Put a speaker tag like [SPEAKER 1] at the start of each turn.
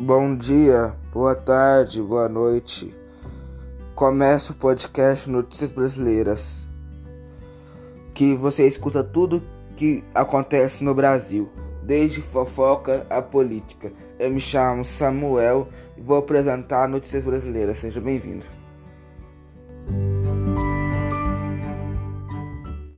[SPEAKER 1] Bom dia, boa tarde, boa noite. Começa o podcast Notícias Brasileiras. Que você escuta tudo que acontece no Brasil, desde fofoca à política. Eu me chamo Samuel e vou apresentar Notícias Brasileiras. Seja bem-vindo.